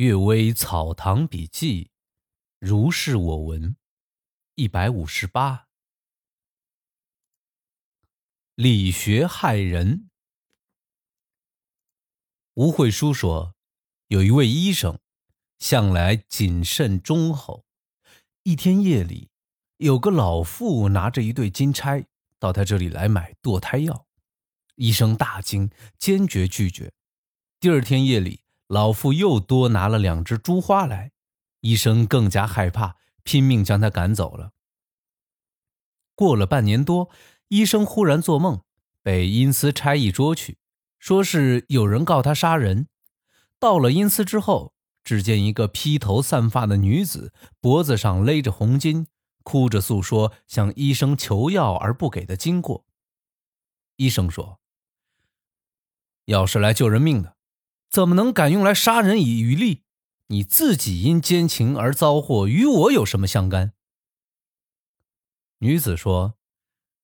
阅微草堂笔记，如是我闻。一百五十八，理学害人。吴慧书说，有一位医生，向来谨慎忠厚。一天夜里，有个老妇拿着一对金钗到他这里来买堕胎药，医生大惊，坚决拒绝。第二天夜里。老妇又多拿了两只珠花来，医生更加害怕，拼命将他赶走了。过了半年多，医生忽然做梦，被阴司差役捉去，说是有人告他杀人。到了阴司之后，只见一个披头散发的女子，脖子上勒着红巾，哭着诉说向医生求药而不给的经过。医生说：“药是来救人命的。”怎么能敢用来杀人以渔利？你自己因奸情而遭祸，与我有什么相干？女子说：“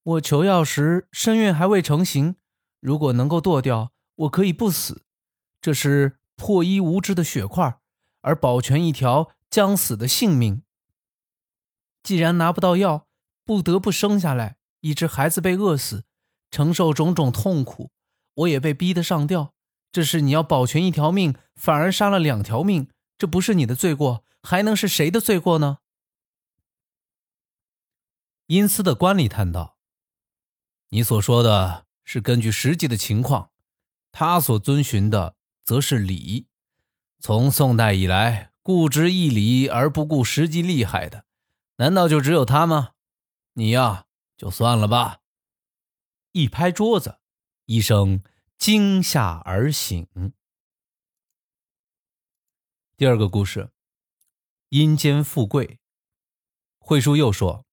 我求药时身孕还未成形，如果能够剁掉，我可以不死。这是破衣无知的血块，而保全一条将死的性命。既然拿不到药，不得不生下来，以致孩子被饿死，承受种种痛苦，我也被逼得上吊。”这是你要保全一条命，反而杀了两条命，这不是你的罪过，还能是谁的罪过呢？阴司的官吏叹道：“你所说的是根据实际的情况，他所遵循的则是礼。从宋代以来，固执一理而不顾实际利害的，难道就只有他吗？你呀，就算了吧。”一拍桌子，医生。惊吓而醒。第二个故事，阴间富贵。慧叔又说，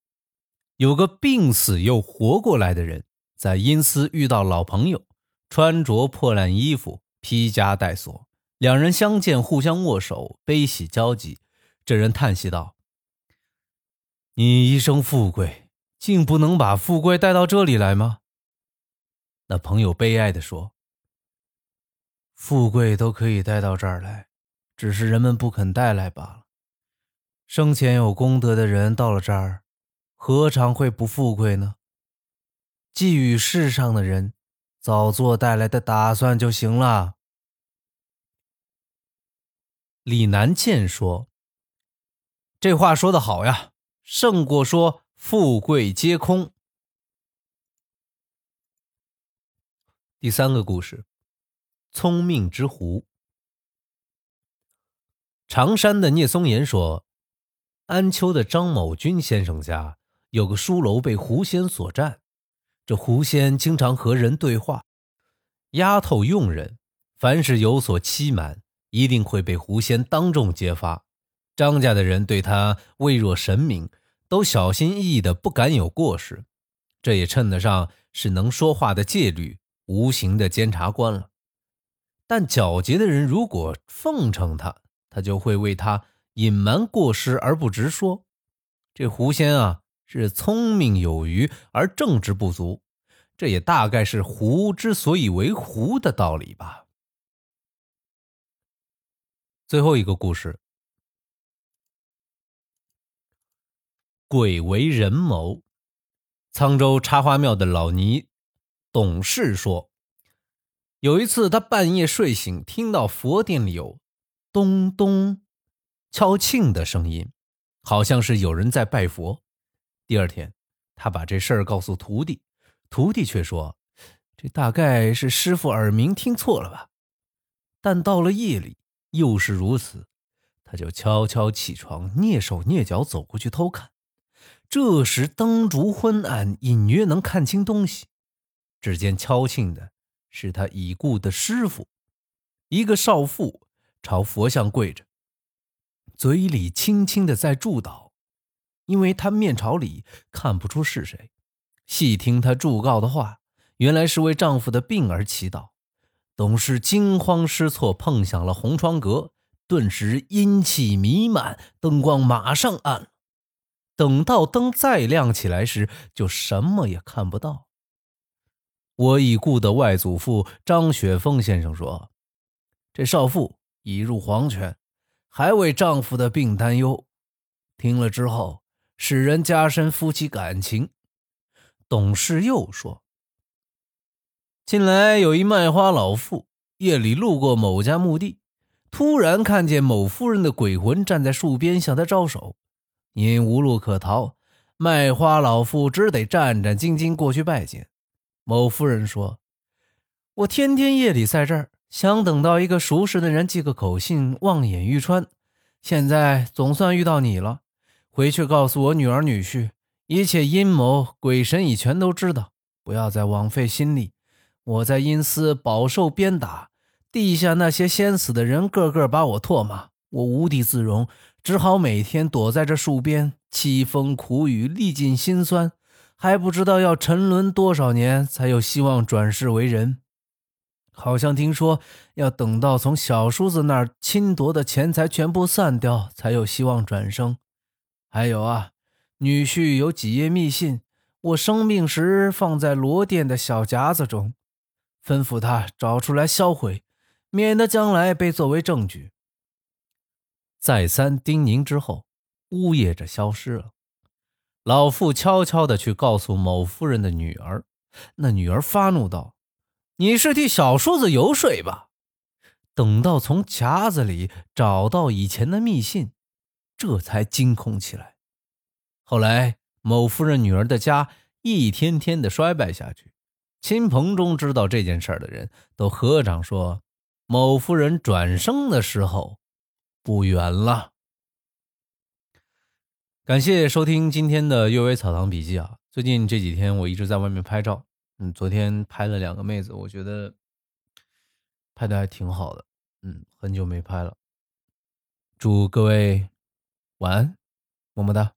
有个病死又活过来的人，在阴司遇到老朋友，穿着破烂衣服，披枷带锁，两人相见，互相握手，悲喜交集。这人叹息道：“你一生富贵，竟不能把富贵带到这里来吗？”那朋友悲哀地说。富贵都可以带到这儿来，只是人们不肯带来罢了。生前有功德的人到了这儿，何尝会不富贵呢？寄予世上的人，早做带来的打算就行了。李南倩说：“这话说的好呀，胜过说富贵皆空。”第三个故事。聪明之狐。常山的聂松岩说，安丘的张某军先生家有个书楼被狐仙所占，这狐仙经常和人对话，丫头佣人，凡是有所欺瞒，一定会被狐仙当众揭发。张家的人对他畏若神明，都小心翼翼的，不敢有过失。这也称得上是能说话的戒律，无形的监察官了。但皎洁的人如果奉承他，他就会为他隐瞒过失而不直说。这狐仙啊，是聪明有余而正直不足，这也大概是狐之所以为狐的道理吧。最后一个故事：鬼为人谋。沧州插花庙的老尼董事说。有一次，他半夜睡醒，听到佛殿里有咚咚敲磬的声音，好像是有人在拜佛。第二天，他把这事儿告诉徒弟，徒弟却说：“这大概是师傅耳鸣听错了吧。”但到了夜里又是如此，他就悄悄起床，蹑手蹑脚走过去偷看。这时灯烛昏暗，隐约能看清东西。只见敲磬的。是他已故的师傅，一个少妇朝佛像跪着，嘴里轻轻的在祝祷，因为他面朝里看不出是谁。细听他祝告的话，原来是为丈夫的病而祈祷。董事惊慌失措，碰响了红窗格，顿时阴气弥漫，灯光马上暗了。等到灯再亮起来时，就什么也看不到。我已故的外祖父张雪峰先生说：“这少妇已入黄泉，还为丈夫的病担忧。听了之后，使人加深夫妻感情。董事又说：“近来有一卖花老妇，夜里路过某家墓地，突然看见某夫人的鬼魂站在树边向他招手。因无路可逃，卖花老妇只得战战兢兢过去拜见。某夫人说：‘我天天夜里在这儿，想等到一个熟识的人寄个口信，望眼欲穿。现在总算遇到你了，回去告诉我女儿女婿。’”一切阴谋，鬼神已全都知道，不要再枉费心力。我在阴司饱受鞭打，地下那些先死的人个个把我唾骂，我无地自容，只好每天躲在这树边，凄风苦雨，历尽辛酸，还不知道要沉沦多少年才有希望转世为人。好像听说要等到从小叔子那儿侵夺的钱财全部散掉，才有希望转生。还有啊。女婿有几页密信，我生病时放在罗店的小夹子中，吩咐他找出来销毁，免得将来被作为证据。再三叮咛之后，呜咽着消失了。老妇悄悄地去告诉某夫人的女儿，那女儿发怒道：“你是替小叔子游说吧？”等到从夹子里找到以前的密信，这才惊恐起来。后来，某夫人女儿的家一天天的衰败下去，亲朋中知道这件事的人都合掌说，某夫人转生的时候不远了。感谢收听今天的《阅微草堂笔记》啊！最近这几天我一直在外面拍照，嗯，昨天拍了两个妹子，我觉得拍的还挺好的，嗯，很久没拍了。祝各位晚安，么么哒。